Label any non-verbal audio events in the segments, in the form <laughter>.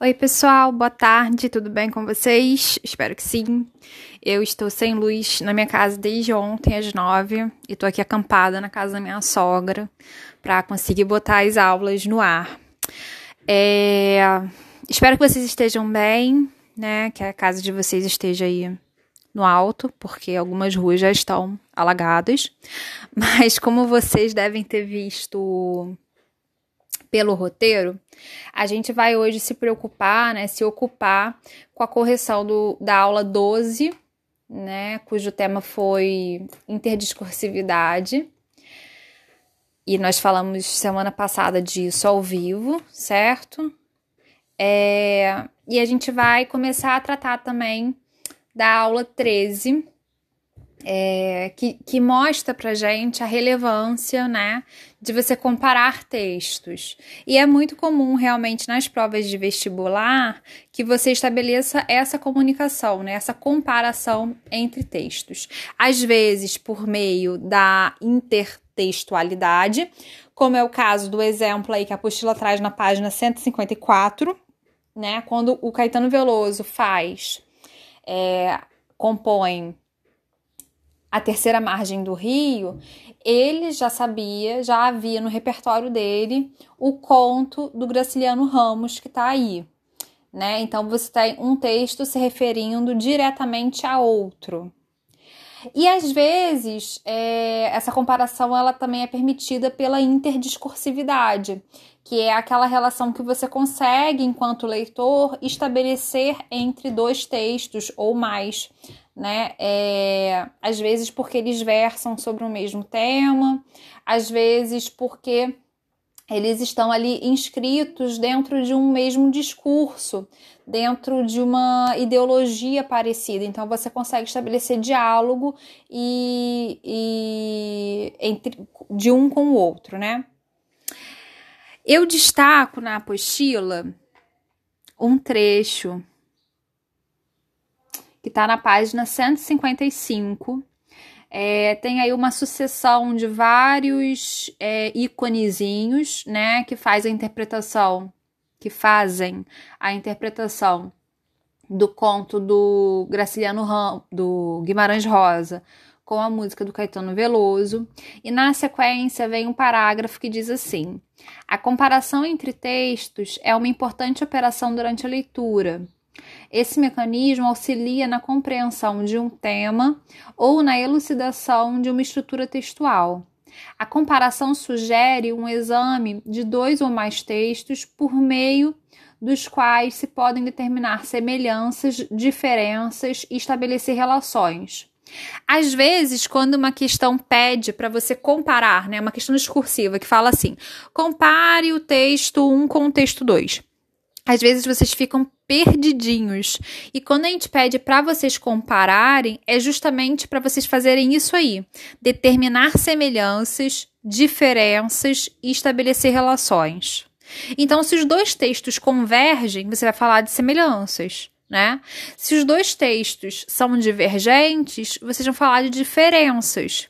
Oi, pessoal, boa tarde, tudo bem com vocês? Espero que sim. Eu estou sem luz na minha casa desde ontem às nove e estou aqui acampada na casa da minha sogra para conseguir botar as aulas no ar. É... Espero que vocês estejam bem, né? Que a casa de vocês esteja aí no alto, porque algumas ruas já estão alagadas. <laughs> Mas como vocês devem ter visto pelo roteiro, a gente vai hoje se preocupar, né, se ocupar com a correção do, da aula 12, né, cujo tema foi interdiscursividade. E nós falamos semana passada disso ao vivo, certo? É, e a gente vai começar a tratar também da aula 13, é, que, que mostra pra gente a relevância, né, de você comparar textos. E é muito comum realmente nas provas de vestibular que você estabeleça essa comunicação, né, essa comparação entre textos. Às vezes por meio da intertextualidade, como é o caso do exemplo aí que a apostila traz na página 154, né, quando o Caetano Veloso faz, é, compõe a terceira margem do rio, ele já sabia, já havia no repertório dele o conto do Graciliano Ramos que está aí. Né? Então você tem um texto se referindo diretamente a outro. E às vezes é, essa comparação ela também é permitida pela interdiscursividade, que é aquela relação que você consegue, enquanto leitor, estabelecer entre dois textos ou mais né? É, às vezes porque eles versam sobre o mesmo tema, às vezes porque eles estão ali inscritos dentro de um mesmo discurso, dentro de uma ideologia parecida. Então você consegue estabelecer diálogo e, e entre de um com o outro, né? Eu destaco na apostila um trecho que está na página 155. É, tem aí uma sucessão de vários é, íconezinhos, né, que faz a interpretação, que fazem a interpretação do conto do Graciliano Ram, do Guimarães Rosa, com a música do Caetano Veloso, e na sequência vem um parágrafo que diz assim: A comparação entre textos é uma importante operação durante a leitura esse mecanismo auxilia na compreensão de um tema ou na elucidação de uma estrutura textual. A comparação sugere um exame de dois ou mais textos por meio dos quais se podem determinar semelhanças, diferenças e estabelecer relações. Às vezes, quando uma questão pede para você comparar, né, uma questão discursiva que fala assim: compare o texto 1 com o texto 2 às vezes vocês ficam perdidinhos. E quando a gente pede para vocês compararem, é justamente para vocês fazerem isso aí: determinar semelhanças, diferenças e estabelecer relações. Então, se os dois textos convergem, você vai falar de semelhanças. Né? Se os dois textos são divergentes, vocês vão falar de diferenças.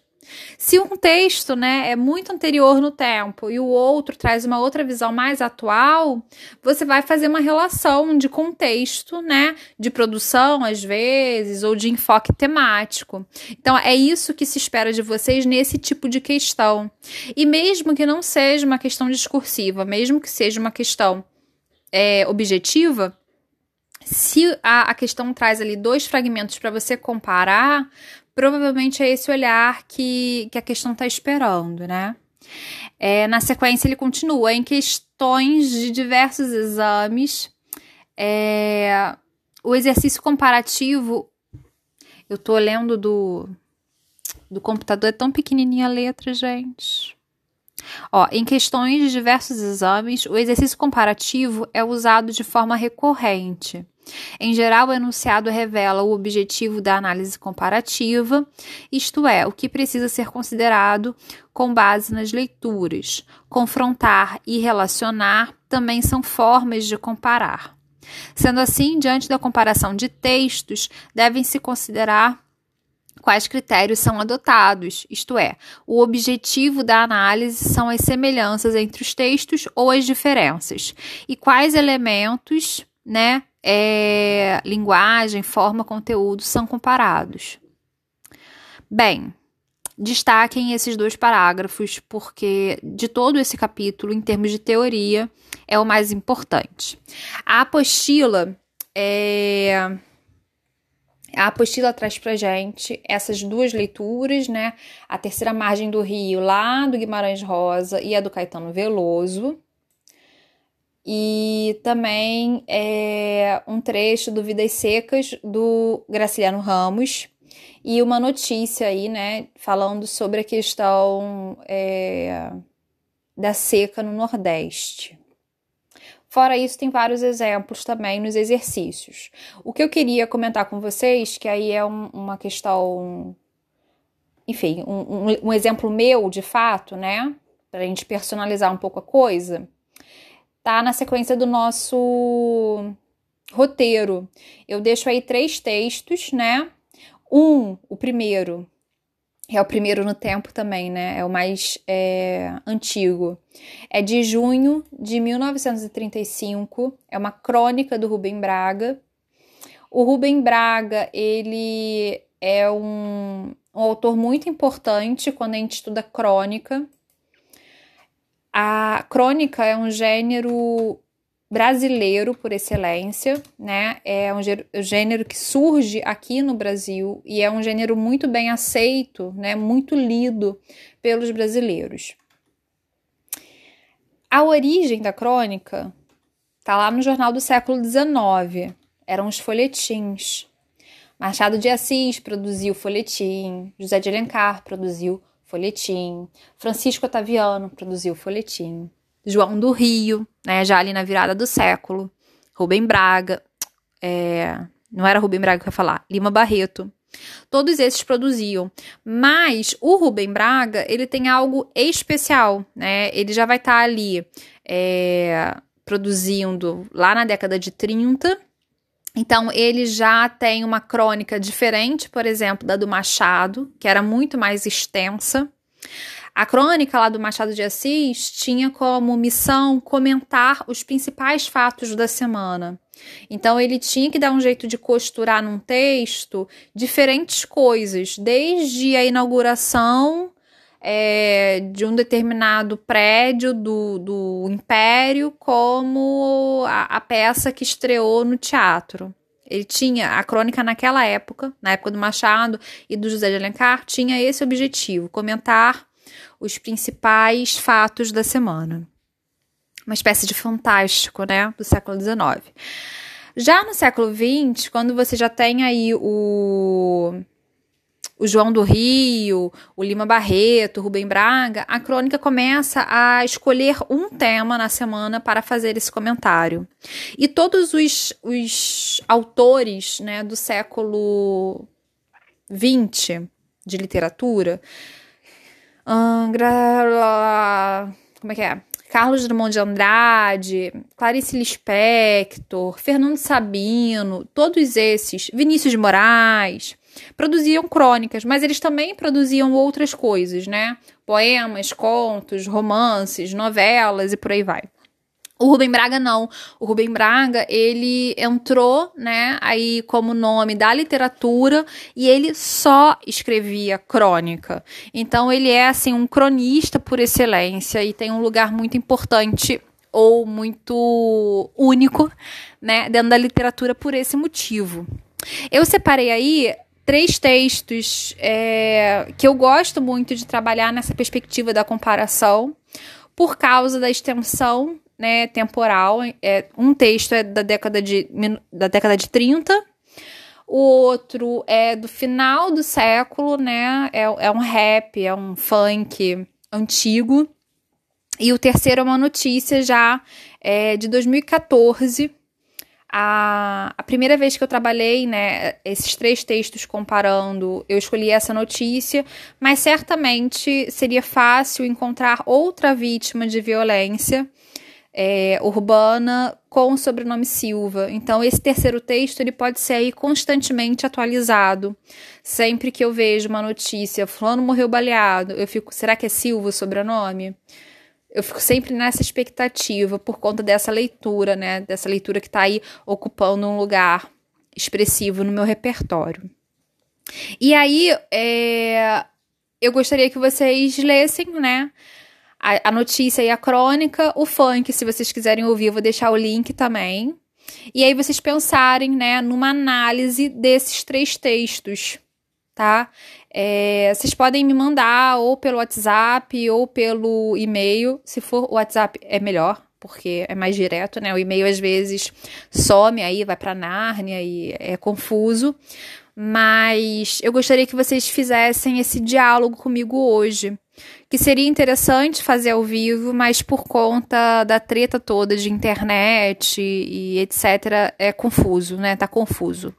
Se um texto né, é muito anterior no tempo e o outro traz uma outra visão mais atual, você vai fazer uma relação de contexto, né, de produção às vezes, ou de enfoque temático. Então, é isso que se espera de vocês nesse tipo de questão. E mesmo que não seja uma questão discursiva, mesmo que seja uma questão é, objetiva, se a, a questão traz ali dois fragmentos para você comparar, provavelmente é esse olhar que, que a questão está esperando, né? É, na sequência, ele continua em questões de diversos exames. É, o exercício comparativo, eu tô lendo do, do computador, é tão pequenininha a letra, gente. Ó, em questões de diversos exames, o exercício comparativo é usado de forma recorrente. Em geral, o enunciado revela o objetivo da análise comparativa, isto é, o que precisa ser considerado com base nas leituras. Confrontar e relacionar também são formas de comparar. Sendo assim, diante da comparação de textos, devem-se considerar quais critérios são adotados, isto é, o objetivo da análise são as semelhanças entre os textos ou as diferenças, e quais elementos né? É, linguagem, forma, conteúdo são comparados. Bem, destaquem esses dois parágrafos, porque de todo esse capítulo, em termos de teoria, é o mais importante. A apostila é. A apostila traz pra gente essas duas leituras, né? A terceira margem do Rio, lá do Guimarães Rosa, e a do Caetano Veloso. E também é um trecho do Vidas Secas do Graciliano Ramos, e uma notícia aí, né, falando sobre a questão é, da seca no Nordeste. Fora isso, tem vários exemplos também nos exercícios. O que eu queria comentar com vocês, que aí é um, uma questão, enfim, um, um, um exemplo meu de fato, né, para a gente personalizar um pouco a coisa, tá na sequência do nosso roteiro. Eu deixo aí três textos, né? Um, o primeiro, é o primeiro no tempo também, né? É o mais é, antigo. É de junho de 1935. É uma crônica do Rubem Braga. O Rubem Braga, ele é um, um autor muito importante quando a gente estuda crônica. A crônica é um gênero brasileiro por excelência, né? É um gênero que surge aqui no Brasil e é um gênero muito bem aceito, né? Muito lido pelos brasileiros. A origem da crônica tá lá no jornal do século XIX. Eram os folhetins. Machado de Assis produziu folhetim, José de Alencar produziu folhetim, Francisco Otaviano produziu folhetim. João do Rio, né, já ali na virada do século, Rubem Braga, é, não era Rubem Braga que eu ia falar, Lima Barreto. Todos esses produziam, mas o Rubem Braga ele tem algo especial, né? Ele já vai estar tá ali é, produzindo lá na década de 30, então, ele já tem uma crônica diferente, por exemplo, da do Machado, que era muito mais extensa. A crônica lá do Machado de Assis tinha como missão comentar os principais fatos da semana. Então ele tinha que dar um jeito de costurar num texto diferentes coisas, desde a inauguração é, de um determinado prédio do, do Império, como a, a peça que estreou no teatro. Ele tinha a crônica naquela época, na época do Machado e do José de Alencar, tinha esse objetivo: comentar os principais fatos da semana. Uma espécie de fantástico, né, do século XIX. Já no século XX, quando você já tem aí o, o João do Rio, o Lima Barreto, o Rubem Braga, a crônica começa a escolher um tema na semana para fazer esse comentário. E todos os, os autores né, do século XX de literatura Angra. Como é que é? Carlos Drummond de Andrade, Clarice Lispector, Fernando Sabino, todos esses, Vinícius de Moraes, produziam crônicas, mas eles também produziam outras coisas, né? Poemas, contos, romances, novelas e por aí vai. O Rubem Braga não. O Rubem Braga, ele entrou, né, aí como nome da literatura e ele só escrevia crônica. Então ele é assim um cronista por excelência e tem um lugar muito importante ou muito único, né, dentro da literatura por esse motivo. Eu separei aí três textos é, que eu gosto muito de trabalhar nessa perspectiva da comparação por causa da extensão né, temporal. É, um texto é da década de, da década de 30, o outro é do final do século, né? É, é um rap, é um funk antigo. E o terceiro é uma notícia já é, de 2014. A, a primeira vez que eu trabalhei, né, esses três textos comparando, eu escolhi essa notícia, mas certamente seria fácil encontrar outra vítima de violência é, urbana com o sobrenome Silva. Então, esse terceiro texto ele pode ser aí constantemente atualizado. Sempre que eu vejo uma notícia, fulano morreu baleado, eu fico, será que é Silva o sobrenome? eu fico sempre nessa expectativa por conta dessa leitura, né? Dessa leitura que tá aí ocupando um lugar expressivo no meu repertório. E aí, é, eu gostaria que vocês lessem, né? A, a notícia e a crônica, o funk, se vocês quiserem ouvir, eu vou deixar o link também. E aí vocês pensarem, né, numa análise desses três textos, tá? É, vocês podem me mandar ou pelo WhatsApp ou pelo e-mail. Se for o WhatsApp, é melhor, porque é mais direto, né? O e-mail às vezes some aí, vai para Nárnia e é confuso. Mas eu gostaria que vocês fizessem esse diálogo comigo hoje que seria interessante fazer ao vivo, mas por conta da treta toda de internet e, etc, é confuso, né? Tá confuso.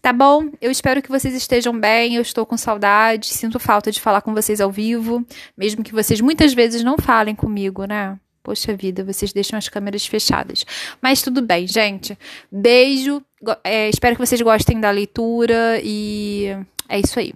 Tá bom? Eu espero que vocês estejam bem. Eu estou com saudade, sinto falta de falar com vocês ao vivo, mesmo que vocês muitas vezes não falem comigo, né? Poxa vida, vocês deixam as câmeras fechadas. Mas tudo bem, gente. Beijo. É, espero que vocês gostem da leitura e é isso aí.